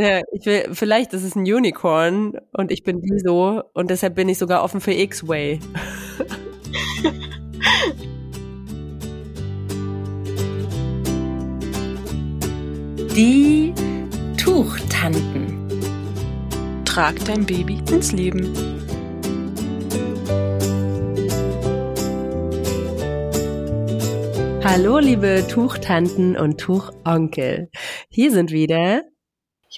Ja, ich will, vielleicht ist es ein Unicorn und ich bin die so und deshalb bin ich sogar offen für X-Way. Die Tuchtanten. Trag dein Baby ins Leben. Hallo, liebe Tuchtanten und Tuchonkel. Hier sind wieder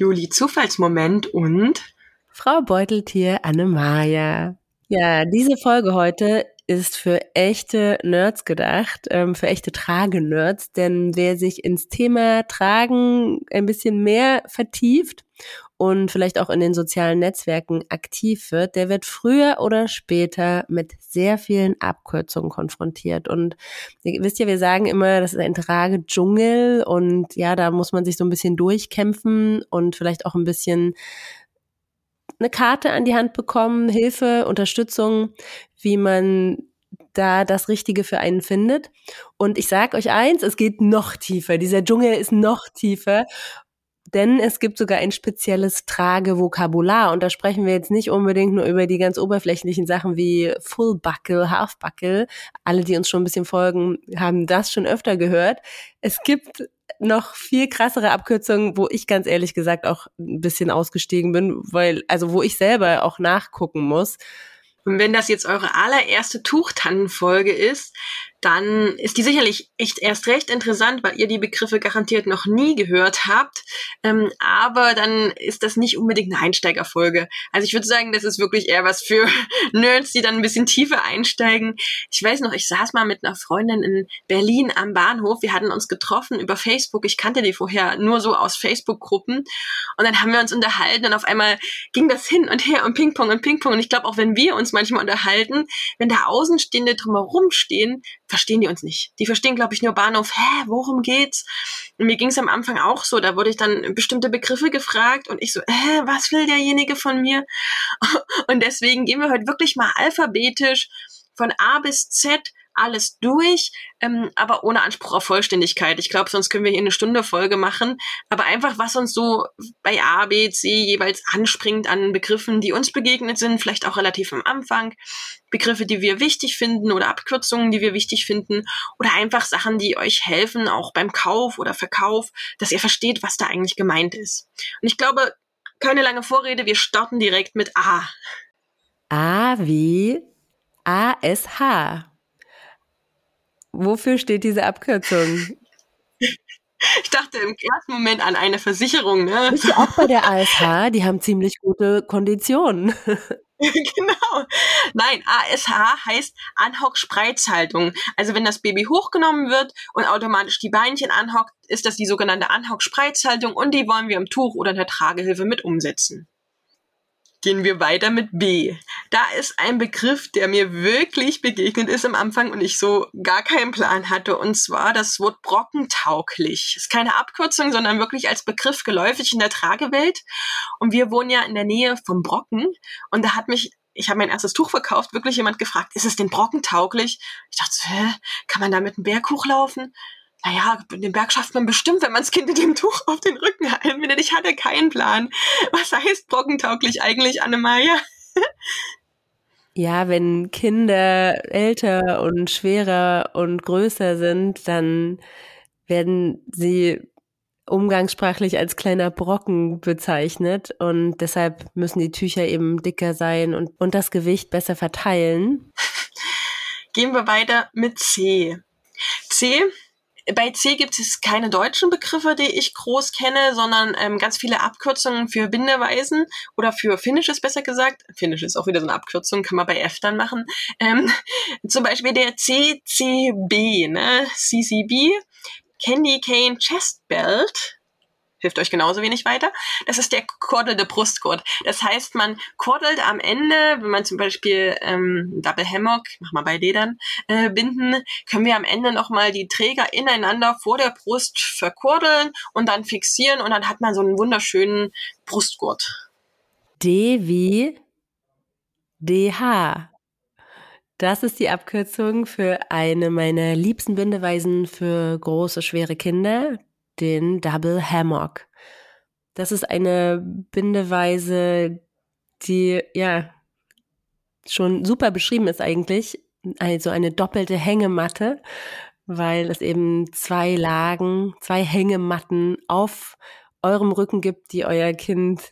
Juli Zufallsmoment und Frau Beuteltier Annemaja. Ja, diese Folge heute ist für echte Nerds gedacht, ähm, für echte Tragenerds, denn wer sich ins Thema Tragen ein bisschen mehr vertieft und vielleicht auch in den sozialen Netzwerken aktiv wird, der wird früher oder später mit sehr vielen Abkürzungen konfrontiert. Und ihr wisst ja, wir sagen immer, das ist ein Tragedschungel und ja, da muss man sich so ein bisschen durchkämpfen und vielleicht auch ein bisschen eine Karte an die Hand bekommen, Hilfe, Unterstützung, wie man da das Richtige für einen findet. Und ich sage euch eins, es geht noch tiefer. Dieser Dschungel ist noch tiefer. Denn es gibt sogar ein spezielles Tragevokabular. Und da sprechen wir jetzt nicht unbedingt nur über die ganz oberflächlichen Sachen wie Full Buckle, Half Buckle. Alle, die uns schon ein bisschen folgen, haben das schon öfter gehört. Es gibt noch viel krassere Abkürzungen, wo ich ganz ehrlich gesagt auch ein bisschen ausgestiegen bin, weil, also wo ich selber auch nachgucken muss. Und wenn das jetzt eure allererste Tuchtannenfolge ist, dann ist die sicherlich echt erst recht interessant, weil ihr die Begriffe garantiert noch nie gehört habt. Ähm, aber dann ist das nicht unbedingt eine Einsteigerfolge. Also ich würde sagen, das ist wirklich eher was für Nerds, die dann ein bisschen tiefer einsteigen. Ich weiß noch, ich saß mal mit einer Freundin in Berlin am Bahnhof. Wir hatten uns getroffen über Facebook. Ich kannte die vorher nur so aus Facebook-Gruppen. Und dann haben wir uns unterhalten und auf einmal ging das hin und her und Ping-Pong und Ping-Pong. Und ich glaube, auch wenn wir uns manchmal unterhalten, wenn da Außenstehende drumherum stehen, verstehen die uns nicht. Die verstehen, glaube ich, nur Bahnhof, hä, worum geht's? Und mir ging es am Anfang auch so, da wurde ich dann bestimmte Begriffe gefragt und ich so, hä, was will derjenige von mir? Und deswegen gehen wir heute wirklich mal alphabetisch von A bis Z alles durch, ähm, aber ohne Anspruch auf Vollständigkeit. Ich glaube, sonst können wir hier eine Stunde Folge machen. Aber einfach, was uns so bei A, B, C jeweils anspringt an Begriffen, die uns begegnet sind, vielleicht auch relativ am Anfang. Begriffe, die wir wichtig finden oder Abkürzungen, die wir wichtig finden oder einfach Sachen, die euch helfen, auch beim Kauf oder Verkauf, dass ihr versteht, was da eigentlich gemeint ist. Und ich glaube, keine lange Vorrede, wir starten direkt mit A. A wie ASH. Wofür steht diese Abkürzung? Ich dachte im ersten Moment an eine Versicherung, ne? Bist du auch bei der ASH? Die haben ziemlich gute Konditionen. genau. Nein, ASH heißt Anhock-Spreizhaltung. Also wenn das Baby hochgenommen wird und automatisch die Beinchen anhockt, ist das die sogenannte Anhock-Spreizhaltung und die wollen wir im Tuch oder in der Tragehilfe mit umsetzen. Gehen wir weiter mit B. Da ist ein Begriff, der mir wirklich begegnet ist am Anfang und ich so gar keinen Plan hatte, und zwar das Wort brockentauglich. Ist keine Abkürzung, sondern wirklich als Begriff geläufig in der Tragewelt. Und wir wohnen ja in der Nähe vom Brocken und da hat mich ich habe mein erstes Tuch verkauft, wirklich jemand gefragt, ist es denn brockentauglich? Ich dachte, hä, kann man da mit einem Berg hochlaufen? Naja, den Berg schafft man bestimmt, wenn man das Kind in dem Tuch auf den Rücken einbindet. Ich hatte keinen Plan. Was heißt brockentauglich eigentlich, Annemaja? Ja, wenn Kinder älter und schwerer und größer sind, dann werden sie umgangssprachlich als kleiner Brocken bezeichnet und deshalb müssen die Tücher eben dicker sein und, und das Gewicht besser verteilen. Gehen wir weiter mit C. C bei C gibt es keine deutschen Begriffe, die ich groß kenne, sondern ähm, ganz viele Abkürzungen für Bindeweisen oder für Finnisches besser gesagt. Finnisch ist auch wieder so eine Abkürzung, kann man bei F dann machen. Ähm, zum Beispiel der CCB, ne? CCB, Candy Cane Chest Belt hilft euch genauso wenig weiter. Das ist der kordelte Brustgurt. Das heißt, man kordelt am Ende, wenn man zum Beispiel ähm, Double Hammock, mach mal bei Ledern, äh, binden, können wir am Ende nochmal die Träger ineinander vor der Brust verkordeln und dann fixieren und dann hat man so einen wunderschönen Brustgurt. D wie DH. Das ist die Abkürzung für eine meiner liebsten Bindeweisen für große, schwere Kinder, den Double Hammock. Das ist eine Bindeweise, die ja schon super beschrieben ist eigentlich. Also eine doppelte Hängematte, weil es eben zwei Lagen, zwei Hängematten auf eurem Rücken gibt, die euer Kind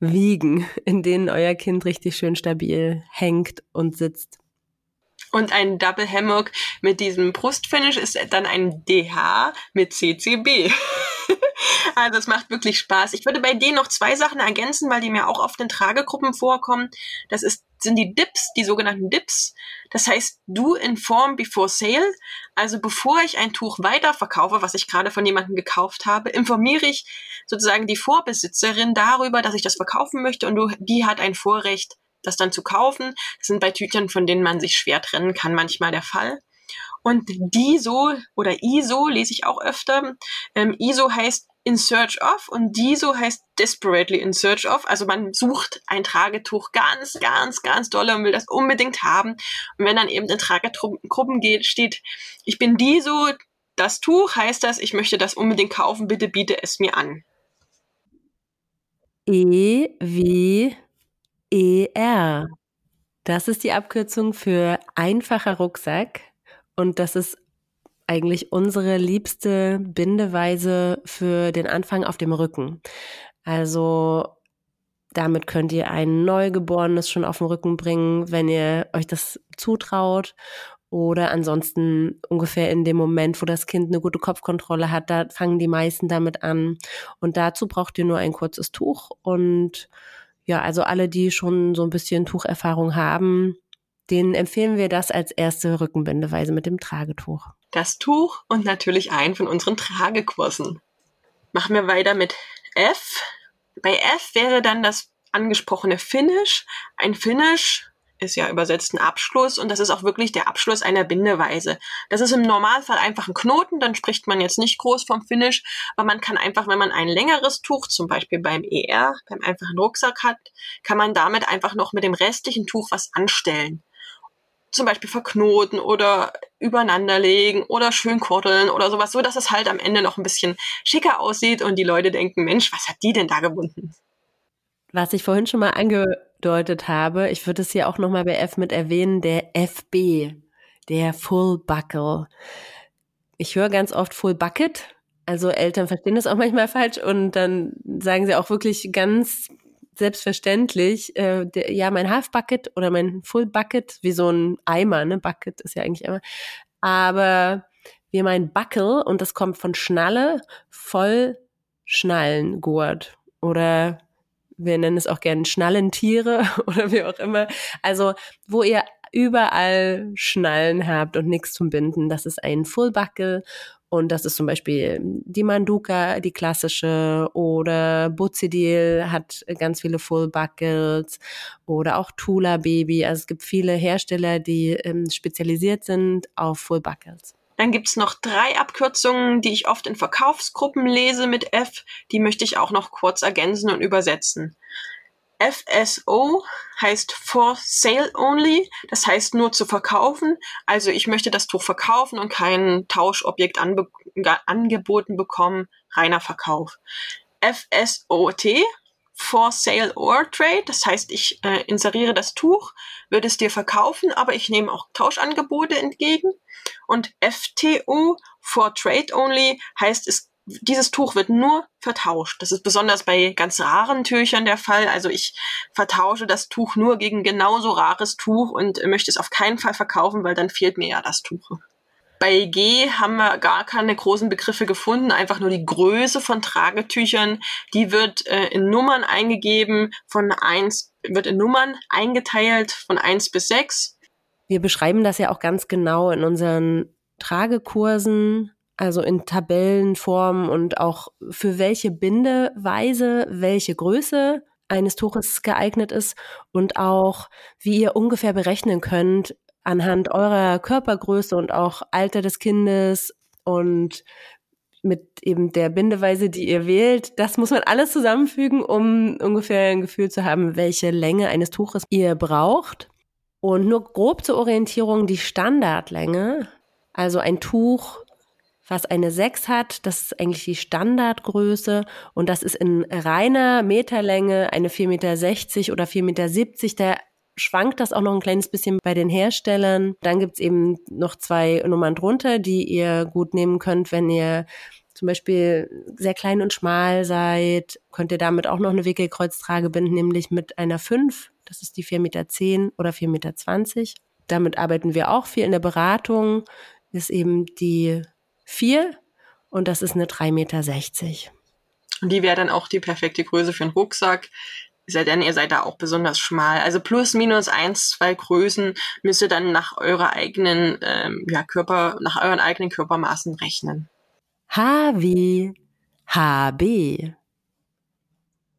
wiegen, in denen euer Kind richtig schön stabil hängt und sitzt. Und ein Double Hammock mit diesem Brustfinish ist dann ein DH mit CCB. also es macht wirklich Spaß. Ich würde bei denen noch zwei Sachen ergänzen, weil die mir auch oft in Tragegruppen vorkommen. Das ist, sind die Dips, die sogenannten Dips. Das heißt, do inform before sale. Also bevor ich ein Tuch weiterverkaufe, was ich gerade von jemandem gekauft habe, informiere ich sozusagen die Vorbesitzerin darüber, dass ich das verkaufen möchte und die hat ein Vorrecht, das dann zu kaufen. Das sind bei Tütchen, von denen man sich schwer trennen kann, manchmal der Fall. Und DISO oder ISO lese ich auch öfter. Ähm, ISO heißt in search of und DISO heißt desperately in search of. Also man sucht ein Tragetuch ganz, ganz, ganz doll und will das unbedingt haben. Und wenn dann eben in Tragegruppen geht, steht, ich bin DISO, das Tuch heißt das, ich möchte das unbedingt kaufen, bitte biete es mir an. E wie ER. Das ist die Abkürzung für einfacher Rucksack und das ist eigentlich unsere liebste Bindeweise für den Anfang auf dem Rücken. Also damit könnt ihr ein Neugeborenes schon auf den Rücken bringen, wenn ihr euch das zutraut. Oder ansonsten ungefähr in dem Moment, wo das Kind eine gute Kopfkontrolle hat, da fangen die meisten damit an. Und dazu braucht ihr nur ein kurzes Tuch und ja, also alle, die schon so ein bisschen Tucherfahrung haben, denen empfehlen wir das als erste Rückenbindeweise mit dem Tragetuch. Das Tuch und natürlich einen von unseren Tragekursen. Machen wir weiter mit F. Bei F wäre dann das angesprochene Finish. Ein Finish ist ja übersetzt ein Abschluss und das ist auch wirklich der Abschluss einer Bindeweise. Das ist im Normalfall einfach ein Knoten, dann spricht man jetzt nicht groß vom Finish, aber man kann einfach, wenn man ein längeres Tuch, zum Beispiel beim ER, beim einfachen Rucksack hat, kann man damit einfach noch mit dem restlichen Tuch was anstellen. Zum Beispiel verknoten oder übereinanderlegen oder schön kordeln oder sowas, so dass es halt am Ende noch ein bisschen schicker aussieht und die Leute denken, Mensch, was hat die denn da gebunden? Was ich vorhin schon mal angedeutet habe, ich würde es hier auch nochmal bei F mit erwähnen, der FB, der Full Buckle. Ich höre ganz oft Full Bucket. Also Eltern verstehen das auch manchmal falsch und dann sagen sie auch wirklich ganz selbstverständlich, äh, der, ja, mein Half Bucket oder mein Full Bucket, wie so ein Eimer, ne? Bucket ist ja eigentlich immer. Aber wir meinen Buckle und das kommt von Schnalle, voll Schnallengurt oder wir nennen es auch gerne Schnallentiere oder wie auch immer. Also, wo ihr überall Schnallen habt und nichts zum Binden. Das ist ein Fullbuckle und das ist zum Beispiel die Manduka, die klassische, oder Buzidil hat ganz viele Fullbuckles oder auch Tula Baby. Also es gibt viele Hersteller, die ähm, spezialisiert sind auf Fullbuckles. Dann gibt's noch drei Abkürzungen, die ich oft in Verkaufsgruppen lese mit F. Die möchte ich auch noch kurz ergänzen und übersetzen. FSO heißt for sale only, das heißt nur zu verkaufen. Also ich möchte das Tuch verkaufen und kein Tauschobjekt angeboten bekommen, reiner Verkauf. FSOT for sale or trade. Das heißt, ich äh, inseriere das Tuch, würde es dir verkaufen, aber ich nehme auch Tauschangebote entgegen. Und FTO for trade only heißt, es, dieses Tuch wird nur vertauscht. Das ist besonders bei ganz raren Tüchern der Fall. Also ich vertausche das Tuch nur gegen genauso rares Tuch und möchte es auf keinen Fall verkaufen, weil dann fehlt mir ja das Tuch. Bei G haben wir gar keine großen Begriffe gefunden, einfach nur die Größe von Tragetüchern. Die wird äh, in Nummern eingegeben, von eins wird in Nummern eingeteilt von eins bis sechs. Wir beschreiben das ja auch ganz genau in unseren Tragekursen, also in Tabellenform und auch für welche Bindeweise, welche Größe eines Tuches geeignet ist und auch wie ihr ungefähr berechnen könnt, anhand eurer Körpergröße und auch Alter des Kindes und mit eben der Bindeweise, die ihr wählt, das muss man alles zusammenfügen, um ungefähr ein Gefühl zu haben, welche Länge eines Tuches ihr braucht. Und nur grob zur Orientierung die Standardlänge, also ein Tuch, was eine 6 hat. Das ist eigentlich die Standardgröße und das ist in reiner Meterlänge eine 4,60 Meter oder 4,70 Meter. Da schwankt das auch noch ein kleines bisschen bei den Herstellern. Dann gibt's eben noch zwei Nummern drunter, die ihr gut nehmen könnt, wenn ihr zum Beispiel sehr klein und schmal seid, könnt ihr damit auch noch eine Wickelkreuztrage binden, nämlich mit einer 5. Das ist die 4,10 Meter oder 4,20 Meter. Damit arbeiten wir auch viel in der Beratung. Ist eben die 4 und das ist eine 3,60 Meter. Und die wäre dann auch die perfekte Größe für einen Rucksack. Sei denn, ihr seid da auch besonders schmal. Also plus minus eins, zwei Größen müsst ihr dann nach eurer eigenen ähm, ja, Körper, nach euren eigenen Körpermaßen rechnen. H wie HB.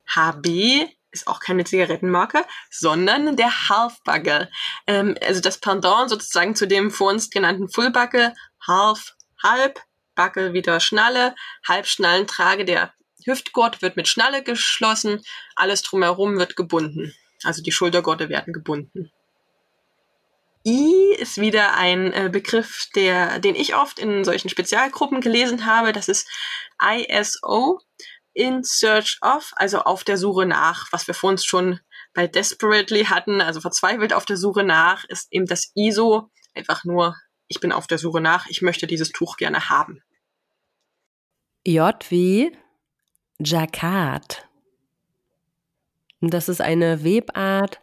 HB ist auch keine Zigarettenmarke, sondern der Half-Buckle. Ähm, also das Pendant sozusagen zu dem vor uns genannten Full-Buckle, Half, Halb, Buckle wieder Schnalle, Halbschnallentrage, der Hüftgurt wird mit Schnalle geschlossen, alles drumherum wird gebunden. Also die Schultergurte werden gebunden. I ist wieder ein äh, Begriff, der, den ich oft in solchen Spezialgruppen gelesen habe. Das ist ISO, in search of, also auf der Suche nach, was wir vor uns schon bei desperately hatten, also verzweifelt auf der Suche nach, ist eben das ISO einfach nur, ich bin auf der Suche nach, ich möchte dieses Tuch gerne haben. J wie Jacquard. Das ist eine Webart,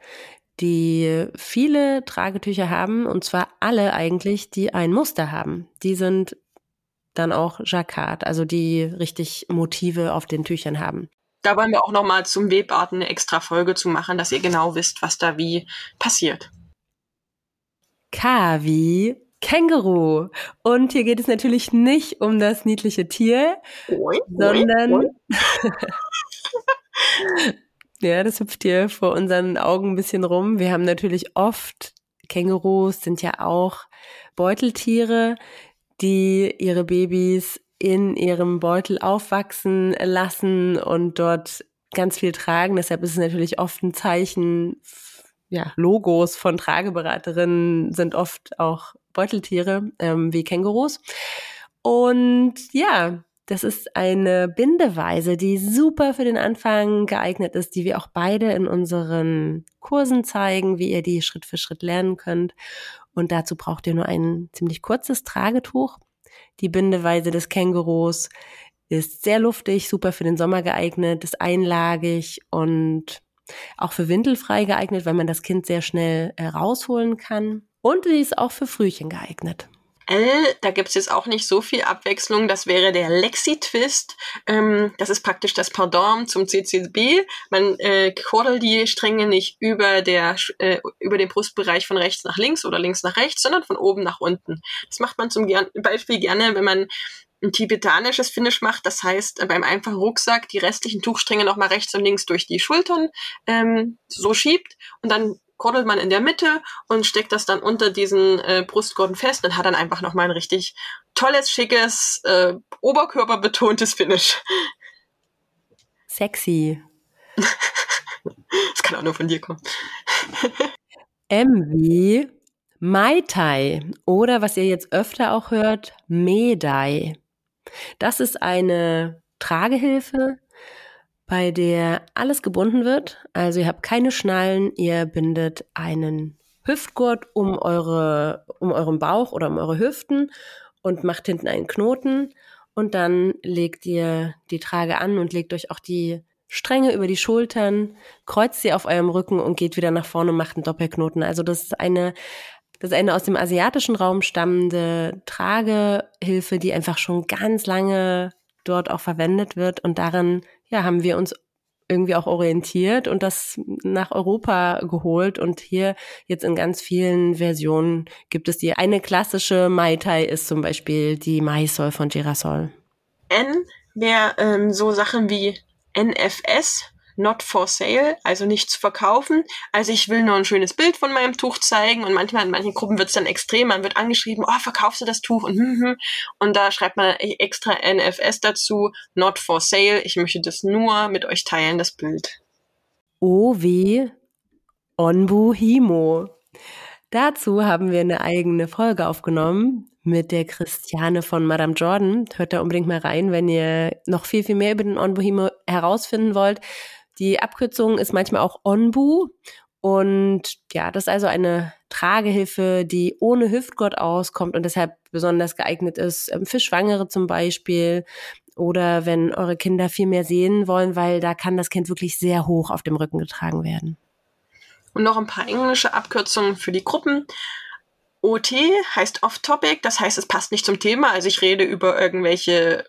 die viele Tragetücher haben, und zwar alle eigentlich, die ein Muster haben. Die sind dann auch Jacquard, also die richtig Motive auf den Tüchern haben. Da wollen wir auch nochmal zum Webarten eine extra Folge zu machen, dass ihr genau wisst, was da wie passiert. K wie Känguru. Und hier geht es natürlich nicht um das niedliche Tier, oi, sondern oi, oi. Ja, das hüpft hier vor unseren Augen ein bisschen rum. Wir haben natürlich oft, Kängurus sind ja auch Beuteltiere, die ihre Babys in ihrem Beutel aufwachsen lassen und dort ganz viel tragen. Deshalb ist es natürlich oft ein Zeichen, ja, Logos von Trageberaterinnen sind oft auch Beuteltiere ähm, wie Kängurus. Und ja, das ist eine Bindeweise, die super für den Anfang geeignet ist, die wir auch beide in unseren Kursen zeigen, wie ihr die Schritt für Schritt lernen könnt. Und dazu braucht ihr nur ein ziemlich kurzes Tragetuch. Die Bindeweise des Kängurus ist sehr luftig, super für den Sommer geeignet, ist einlagig und auch für windelfrei geeignet, weil man das Kind sehr schnell äh, rausholen kann. Und sie ist auch für Frühchen geeignet. L, da gibt's jetzt auch nicht so viel Abwechslung. Das wäre der Lexi-Twist. Ähm, das ist praktisch das Pendant zum CCB. Man äh, kordelt die Stränge nicht über, der, äh, über den Brustbereich von rechts nach links oder links nach rechts, sondern von oben nach unten. Das macht man zum Beispiel gerne, wenn man ein tibetanisches Finish macht. Das heißt, beim einfachen Rucksack die restlichen Tuchstränge nochmal rechts und links durch die Schultern ähm, so schiebt und dann kordelt man in der Mitte und steckt das dann unter diesen äh, Brustgurten fest und hat dann einfach nochmal ein richtig tolles, schickes, äh, oberkörperbetontes Finish. Sexy. das kann auch nur von dir kommen. M wie Mai Tai oder was ihr jetzt öfter auch hört, Medai. Das ist eine Tragehilfe, bei der alles gebunden wird. Also ihr habt keine Schnallen, ihr bindet einen Hüftgurt um eure, um euren Bauch oder um eure Hüften und macht hinten einen Knoten und dann legt ihr die Trage an und legt euch auch die Stränge über die Schultern, kreuzt sie auf eurem Rücken und geht wieder nach vorne und macht einen Doppelknoten. Also das ist eine, das ist eine aus dem asiatischen Raum stammende Tragehilfe, die einfach schon ganz lange dort auch verwendet wird und darin ja, haben wir uns irgendwie auch orientiert und das nach Europa geholt. Und hier jetzt in ganz vielen Versionen gibt es die. Eine klassische Mai Tai ist zum Beispiel die Maisol von Girasol. N wäre ähm, so Sachen wie NFS, not for sale, also nicht zu verkaufen. Also ich will nur ein schönes Bild von meinem Tuch zeigen und manchmal in manchen Gruppen wird es dann extrem, man wird angeschrieben, oh, verkaufst du das Tuch und hm, hm. und da schreibt man extra NFS dazu, not for sale, ich möchte das nur mit euch teilen, das Bild. O wie Onbu Himo. Dazu haben wir eine eigene Folge aufgenommen. mit der Christiane von Madame Jordan. Hört da unbedingt mal rein, wenn ihr noch viel, viel mehr über den Onbu herausfinden wollt. Die Abkürzung ist manchmal auch Onbu. Und ja, das ist also eine Tragehilfe, die ohne Hüftgott auskommt und deshalb besonders geeignet ist ähm, für Schwangere zum Beispiel oder wenn eure Kinder viel mehr sehen wollen, weil da kann das Kind wirklich sehr hoch auf dem Rücken getragen werden. Und noch ein paar englische Abkürzungen für die Gruppen. OT heißt Off-Topic, das heißt, es passt nicht zum Thema. Also ich rede über irgendwelche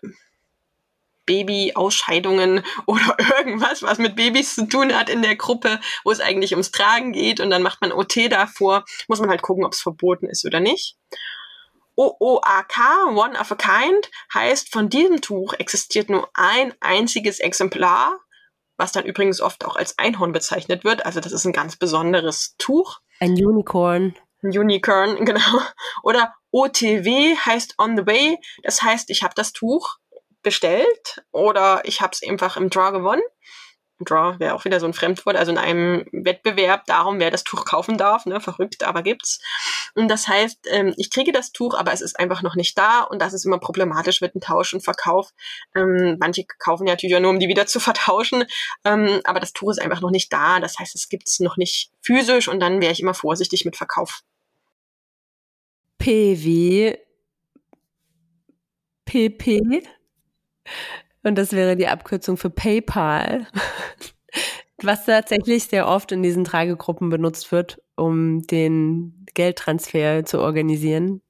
Babyausscheidungen oder irgendwas, was mit Babys zu tun hat in der Gruppe, wo es eigentlich ums Tragen geht und dann macht man OT davor, muss man halt gucken, ob es verboten ist oder nicht. OOAK, One of a Kind, heißt, von diesem Tuch existiert nur ein einziges Exemplar, was dann übrigens oft auch als Einhorn bezeichnet wird. Also das ist ein ganz besonderes Tuch. Ein Unicorn. Ein Unicorn, genau. Oder OTW heißt on the way. Das heißt, ich habe das Tuch bestellt oder ich habe es einfach im Draw gewonnen. Draw wäre auch wieder so ein Fremdwort, also in einem Wettbewerb darum, wer das Tuch kaufen darf, ne, verrückt, aber gibt's. Und das heißt, ähm, ich kriege das Tuch, aber es ist einfach noch nicht da und das ist immer problematisch mit dem Tausch und Verkauf. Ähm, manche kaufen ja natürlich nur, um die wieder zu vertauschen, ähm, aber das Tuch ist einfach noch nicht da, das heißt, es gibt's noch nicht physisch und dann wäre ich immer vorsichtig mit Verkauf. PW PP und das wäre die Abkürzung für PayPal, was tatsächlich sehr oft in diesen Tragegruppen benutzt wird, um den Geldtransfer zu organisieren.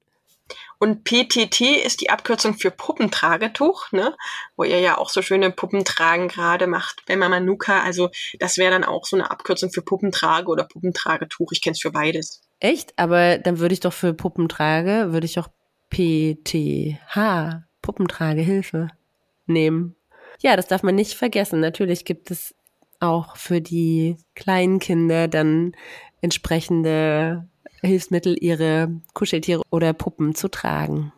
Und PTT ist die Abkürzung für Puppentragetuch, ne? wo ihr ja auch so schöne Puppentragen gerade macht bei Mama Nuka. Also das wäre dann auch so eine Abkürzung für Puppentrage oder Puppentragetuch. Ich kenne es für beides. Echt? Aber dann würde ich doch für Puppentrage, würde ich auch PTH, Puppentragehilfe nehmen. Ja, das darf man nicht vergessen. Natürlich gibt es auch für die kleinen Kinder dann entsprechende Hilfsmittel, ihre Kuscheltiere oder Puppen zu tragen.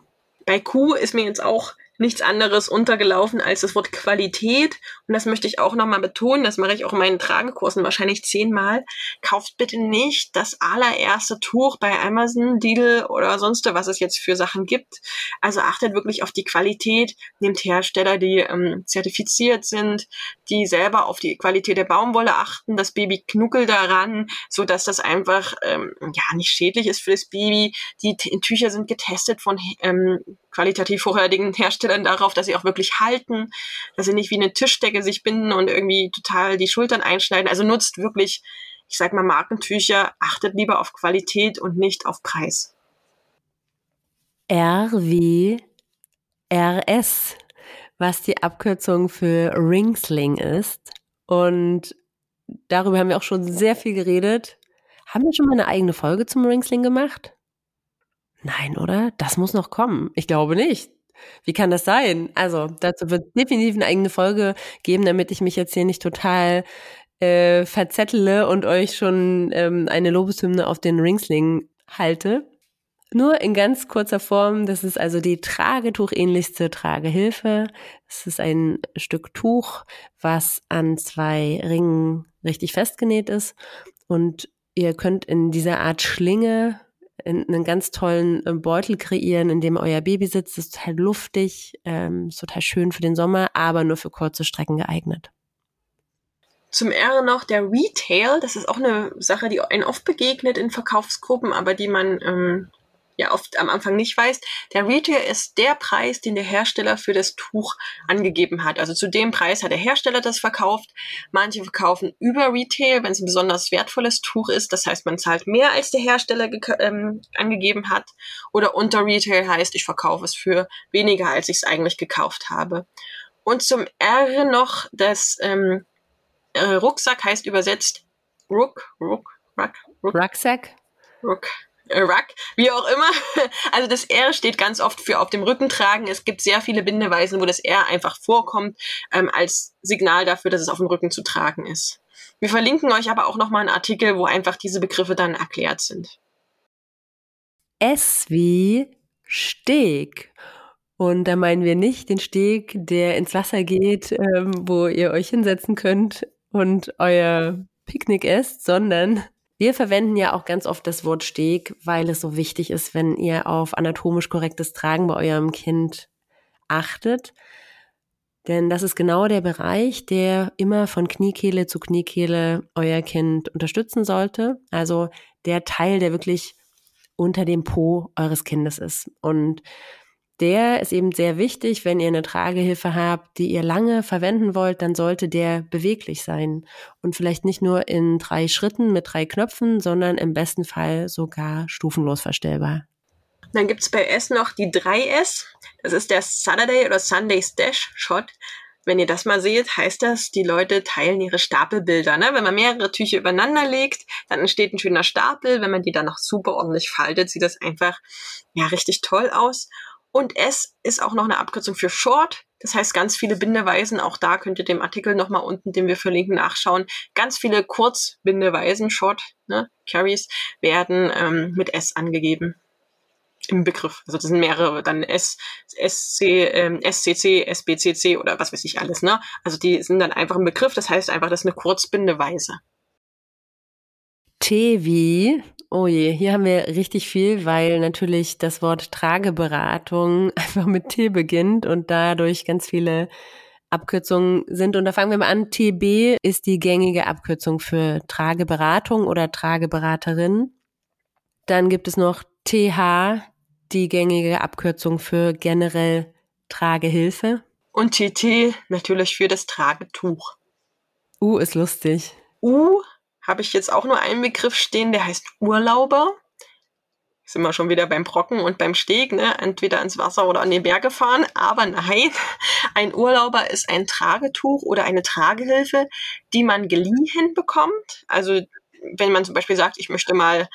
Bei Kuh ist mir jetzt auch nichts anderes untergelaufen als das Wort Qualität. Und das möchte ich auch nochmal betonen. Das mache ich auch in meinen Tragekursen wahrscheinlich zehnmal. Kauft bitte nicht das allererste Tuch bei Amazon, Lidl oder sonst was es jetzt für Sachen gibt. Also achtet wirklich auf die Qualität. Nehmt Hersteller, die ähm, zertifiziert sind, die selber auf die Qualität der Baumwolle achten. Das Baby knuckelt daran, so dass das einfach ähm, ja nicht schädlich ist für das Baby. Die Tücher sind getestet von ähm, qualitativ hochwertigen Herstellern darauf, dass sie auch wirklich halten, dass sie nicht wie eine Tischdecke sich binden und irgendwie total die Schultern einschneiden. Also nutzt wirklich, ich sag mal, Markentücher, achtet lieber auf Qualität und nicht auf Preis. R wie RS, was die Abkürzung für Ringsling ist. Und darüber haben wir auch schon sehr viel geredet. Haben wir schon mal eine eigene Folge zum Ringsling gemacht? Nein, oder? Das muss noch kommen. Ich glaube nicht. Wie kann das sein? Also, dazu wird definitiv eine eigene Folge geben, damit ich mich jetzt hier nicht total äh, verzettle und euch schon ähm, eine Lobeshymne auf den Ringsling halte. Nur in ganz kurzer Form, das ist also die Tragetuch-ähnlichste Tragehilfe. Es ist ein Stück Tuch, was an zwei Ringen richtig festgenäht ist. Und ihr könnt in dieser Art Schlinge einen ganz tollen äh, Beutel kreieren, in dem euer Baby sitzt. Das ist total luftig, ähm, ist total schön für den Sommer, aber nur für kurze Strecken geeignet. Zum R noch der Retail. Das ist auch eine Sache, die einen oft begegnet in Verkaufsgruppen, aber die man ähm, ja oft am Anfang nicht weiß, der Retail ist der Preis, den der Hersteller für das Tuch angegeben hat. Also zu dem Preis hat der Hersteller das verkauft. Manche verkaufen über Retail, wenn es ein besonders wertvolles Tuch ist. Das heißt, man zahlt mehr, als der Hersteller ähm, angegeben hat. Oder unter Retail heißt, ich verkaufe es für weniger, als ich es eigentlich gekauft habe. Und zum R noch, das ähm, äh, Rucksack heißt übersetzt Ruck, Ruck, Ruck, Ruck. Rucksack? Ruck. Ruck, wie auch immer. Also das R steht ganz oft für auf dem Rücken tragen. Es gibt sehr viele Bindeweisen, wo das R einfach vorkommt, ähm, als Signal dafür, dass es auf dem Rücken zu tragen ist. Wir verlinken euch aber auch nochmal einen Artikel, wo einfach diese Begriffe dann erklärt sind. S wie Steg. Und da meinen wir nicht den Steg, der ins Wasser geht, ähm, wo ihr euch hinsetzen könnt und euer Picknick esst, sondern Wir verwenden ja auch ganz oft das Wort Steg, weil es so wichtig ist, wenn ihr auf anatomisch korrektes Tragen bei eurem Kind achtet. Denn das ist genau der Bereich, der immer von Kniekehle zu Kniekehle euer Kind unterstützen sollte. Also der Teil, der wirklich unter dem Po eures Kindes ist. Und der ist eben sehr wichtig. Wenn ihr eine Tragehilfe habt, die ihr lange verwenden wollt, dann sollte der beweglich sein. Und vielleicht nicht nur in drei Schritten mit drei Knöpfen, sondern im besten Fall sogar stufenlos verstellbar. Dann gibt's bei S noch die 3S. Das ist der Saturday oder Sunday Stash Shot. Wenn ihr das mal seht, heißt das, die Leute teilen ihre Stapelbilder. Ne? Wenn man mehrere Tücher übereinander legt, dann entsteht ein schöner Stapel. Wenn man die dann noch super ordentlich faltet, sieht das einfach ja richtig toll aus. Und S ist auch noch eine Abkürzung für Short. Das heißt, ganz viele Bindeweisen, auch da könnt ihr dem Artikel nochmal unten, den wir verlinken, nachschauen. Ganz viele Kurzbindeweisen, Short, ne, Carries, werden ähm, mit S angegeben im Begriff. Also das sind mehrere, dann S, SC, ähm, SCC, SBCC oder was weiß ich alles, ne? Also die sind dann einfach ein Begriff, das heißt einfach, das ist eine Kurzbindeweise. T wie, oh je, hier haben wir richtig viel, weil natürlich das Wort Trageberatung einfach mit T beginnt und dadurch ganz viele Abkürzungen sind. Und da fangen wir mal an. TB ist die gängige Abkürzung für Trageberatung oder Trageberaterin. Dann gibt es noch TH, die gängige Abkürzung für generell Tragehilfe. Und TT natürlich für das Tragetuch. U ist lustig. U habe ich jetzt auch nur einen Begriff stehen, der heißt Urlauber. Sind wir schon wieder beim Brocken und beim Steg, ne? Entweder ins Wasser oder an den Berge fahren. Aber nein, ein Urlauber ist ein Tragetuch oder eine Tragehilfe, die man geliehen bekommt. Also wenn man zum Beispiel sagt, ich möchte mal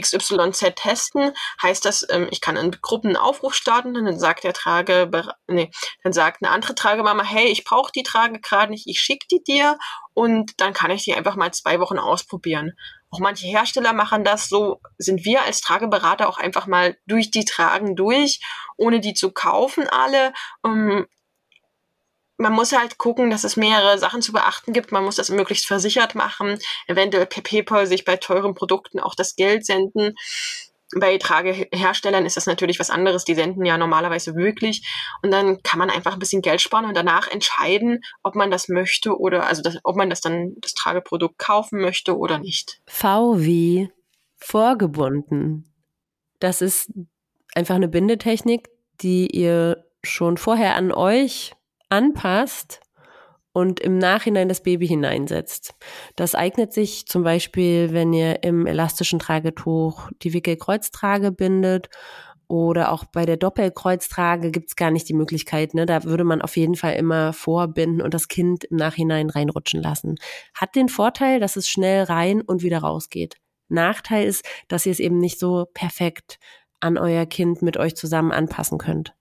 XYZ testen, heißt das, ähm, ich kann in Gruppen einen Aufruf starten und dann sagt der Trage, nee, dann sagt eine andere Tragemama, hey, ich brauche die Trage gerade nicht, ich schicke die dir und dann kann ich die einfach mal zwei Wochen ausprobieren. Auch manche Hersteller machen das, so sind wir als Trageberater auch einfach mal durch die Tragen durch, ohne die zu kaufen alle. Ähm, man muss halt gucken, dass es mehrere Sachen zu beachten gibt. Man muss das möglichst versichert machen, eventuell per PayPal sich bei teuren Produkten auch das Geld senden. Bei Trageherstellern ist das natürlich was anderes. Die senden ja normalerweise wirklich. Und dann kann man einfach ein bisschen Geld sparen und danach entscheiden, ob man das möchte oder, also das, ob man das dann, das Trageprodukt kaufen möchte oder nicht. V wie vorgebunden. Das ist einfach eine Bindetechnik, die ihr schon vorher an euch anpasst und im Nachhinein das Baby hineinsetzt. Das eignet sich zum Beispiel, wenn ihr im elastischen Tragetuch die Wickelkreuztrage bindet oder auch bei der Doppelkreuztrage gibt's gar nicht die Möglichkeit. Ne? Da würde man auf jeden Fall immer vorbinden und das Kind im Nachhinein reinrutschen lassen. Hat den Vorteil, dass es schnell rein und wieder rausgeht. Nachteil ist, dass ihr es eben nicht so perfekt an euer Kind mit euch zusammen anpassen könnt.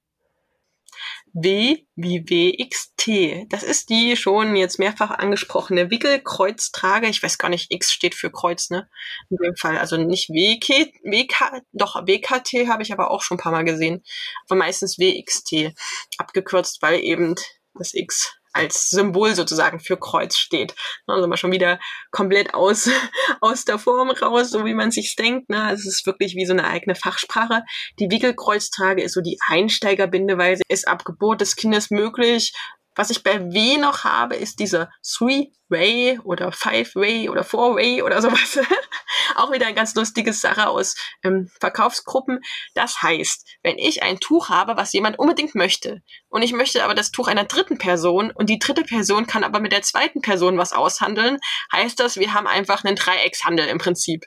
W wie WXT. Das ist die schon jetzt mehrfach angesprochene Wickelkreuztrage. Ich weiß gar nicht, X steht für Kreuz, ne? In dem Fall. Also nicht WK, WK, doch WKT habe ich aber auch schon ein paar Mal gesehen. Aber meistens WXT. Abgekürzt, weil eben das X als Symbol sozusagen für Kreuz steht. Also mal schon wieder komplett aus, aus der Form raus, so wie man sich denkt. Ne? Also es ist wirklich wie so eine eigene Fachsprache. Die Wickelkreuztrage ist so die Einsteigerbindeweise, ist ab Geburt des Kindes möglich, was ich bei W noch habe, ist dieser Three-Way oder Five-Way oder Four-Way oder sowas. Auch wieder ein ganz lustiges Sache aus ähm, Verkaufsgruppen. Das heißt, wenn ich ein Tuch habe, was jemand unbedingt möchte, und ich möchte aber das Tuch einer dritten Person und die dritte Person kann aber mit der zweiten Person was aushandeln, heißt das, wir haben einfach einen Dreieckshandel im Prinzip.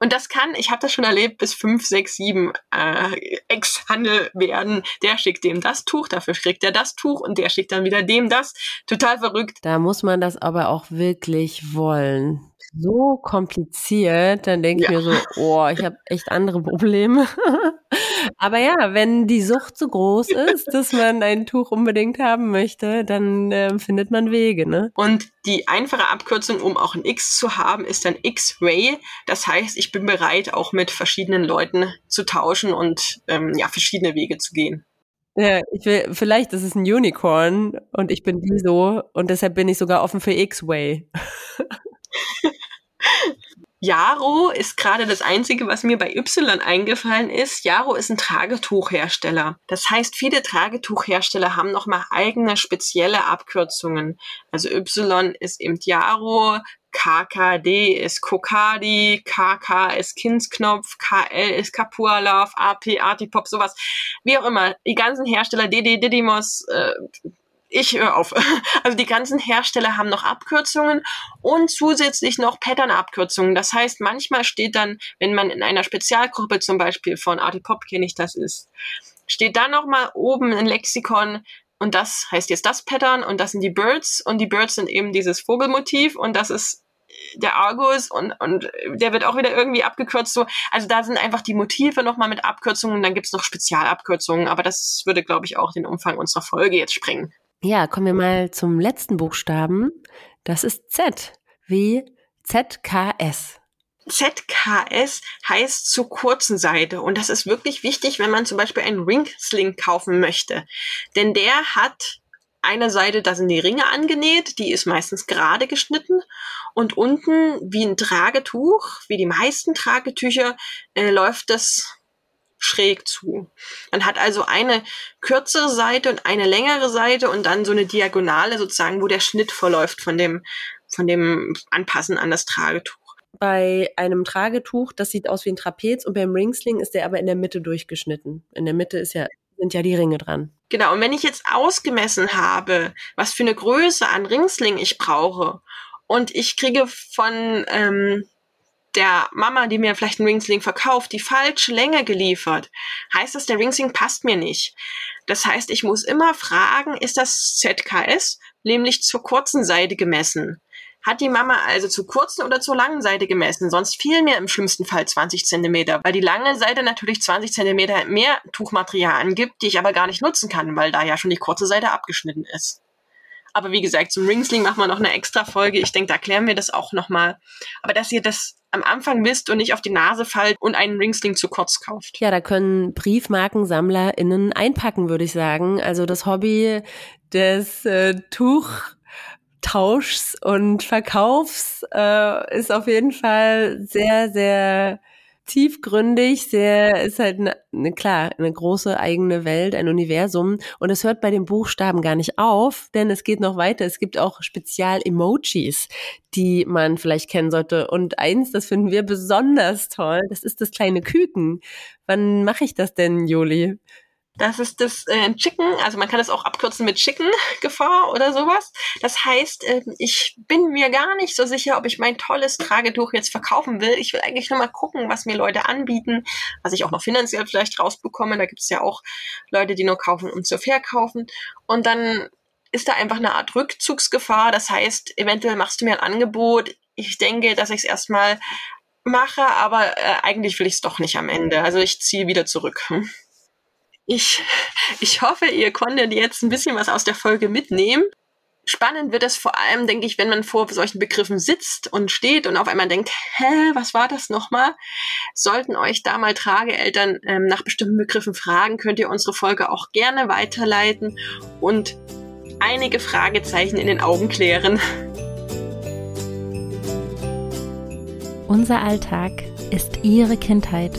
Und das kann, ich habe das schon erlebt, bis fünf, sechs, sieben äh, Ex-Handel werden. Der schickt dem das Tuch, dafür kriegt er das Tuch und der schickt dann wieder dem das. Total verrückt. Da muss man das aber auch wirklich wollen so kompliziert, dann denke ja. ich mir so, oh, ich habe echt andere Probleme. Aber ja, wenn die Sucht so groß ist, dass man ein Tuch unbedingt haben möchte, dann äh, findet man Wege, ne? Und die einfache Abkürzung, um auch ein X zu haben, ist dann X-Ray. Das heißt, ich bin bereit, auch mit verschiedenen Leuten zu tauschen und ähm, ja, verschiedene Wege zu gehen. Ja, ich will, vielleicht ist es ein Unicorn und ich bin die so und deshalb bin ich sogar offen für X-Way. Jaro ist gerade das Einzige, was mir bei Y eingefallen ist. Jaro ist ein Tragetuchhersteller. Das heißt, viele Tragetuchhersteller haben nochmal eigene spezielle Abkürzungen. Also Y ist eben Jaro, KKD ist Kokadi, KK ist Kindsknopf, KL ist Kapua Love, AP, Artipop, sowas. Wie auch immer. Die ganzen Hersteller, DD, Didymos, äh, ich höre auf. Also die ganzen Hersteller haben noch Abkürzungen und zusätzlich noch Pattern-Abkürzungen. Das heißt, manchmal steht dann, wenn man in einer Spezialgruppe zum Beispiel von Artipop kenne ich das ist, steht dann noch mal oben ein Lexikon und das heißt jetzt das Pattern und das sind die Birds und die Birds sind eben dieses Vogelmotiv und das ist der Argus und, und der wird auch wieder irgendwie abgekürzt. So. Also da sind einfach die Motive nochmal mit Abkürzungen, dann gibt's noch Spezialabkürzungen, aber das würde, glaube ich, auch den Umfang unserer Folge jetzt sprengen. Ja, kommen wir mal zum letzten Buchstaben. Das ist Z, wie ZKS. ZKS heißt zur kurzen Seite. Und das ist wirklich wichtig, wenn man zum Beispiel einen Ringsling kaufen möchte. Denn der hat eine Seite, da sind die Ringe angenäht, die ist meistens gerade geschnitten. Und unten, wie ein Tragetuch, wie die meisten Tragetücher, äh, läuft das schräg zu. Man hat also eine kürzere Seite und eine längere Seite und dann so eine Diagonale sozusagen, wo der Schnitt verläuft von dem, von dem Anpassen an das Tragetuch. Bei einem Tragetuch, das sieht aus wie ein Trapez und beim Ringsling ist der aber in der Mitte durchgeschnitten. In der Mitte ist ja, sind ja die Ringe dran. Genau, und wenn ich jetzt ausgemessen habe, was für eine Größe an Ringsling ich brauche und ich kriege von ähm, der Mama, die mir vielleicht einen Ringsling verkauft, die falsche Länge geliefert, heißt das, der Ringsling passt mir nicht. Das heißt, ich muss immer fragen, ist das ZKS, nämlich zur kurzen Seite gemessen? Hat die Mama also zur kurzen oder zur langen Seite gemessen? Sonst fiel mir im schlimmsten Fall 20 Zentimeter, weil die lange Seite natürlich 20 Zentimeter mehr Tuchmaterial angibt, die ich aber gar nicht nutzen kann, weil da ja schon die kurze Seite abgeschnitten ist. Aber wie gesagt, zum Ringsling machen wir noch eine extra Folge. Ich denke, da klären wir das auch nochmal. Aber dass ihr das am Anfang wisst und nicht auf die Nase fallt und einen Ringsling zu kurz kauft. Ja, da können BriefmarkensammlerInnen einpacken, würde ich sagen. Also das Hobby des äh, Tuchtauschs und Verkaufs äh, ist auf jeden Fall sehr, sehr tiefgründig, sehr, ist halt eine, ne, klar, eine große eigene Welt, ein Universum. Und es hört bei den Buchstaben gar nicht auf, denn es geht noch weiter. Es gibt auch Spezial-Emojis, die man vielleicht kennen sollte. Und eins, das finden wir besonders toll, das ist das kleine Küken. Wann mache ich das denn, Juli? Das ist das äh, Chicken, also man kann das auch abkürzen mit Chicken-Gefahr oder sowas. Das heißt, äh, ich bin mir gar nicht so sicher, ob ich mein tolles Tragetuch jetzt verkaufen will. Ich will eigentlich nur mal gucken, was mir Leute anbieten, was ich auch noch finanziell vielleicht rausbekomme. Da gibt es ja auch Leute, die nur kaufen, um zu verkaufen. Und dann ist da einfach eine Art Rückzugsgefahr. Das heißt, eventuell machst du mir ein Angebot. Ich denke, dass ich es erstmal mache, aber äh, eigentlich will ich es doch nicht am Ende. Also ich ziehe wieder zurück. Hm? Ich, ich hoffe, ihr konntet jetzt ein bisschen was aus der Folge mitnehmen. Spannend wird es vor allem, denke ich, wenn man vor solchen Begriffen sitzt und steht und auf einmal denkt, hä, was war das nochmal? Sollten euch da mal Trageeltern ähm, nach bestimmten Begriffen fragen, könnt ihr unsere Folge auch gerne weiterleiten und einige Fragezeichen in den Augen klären. Unser Alltag ist Ihre Kindheit.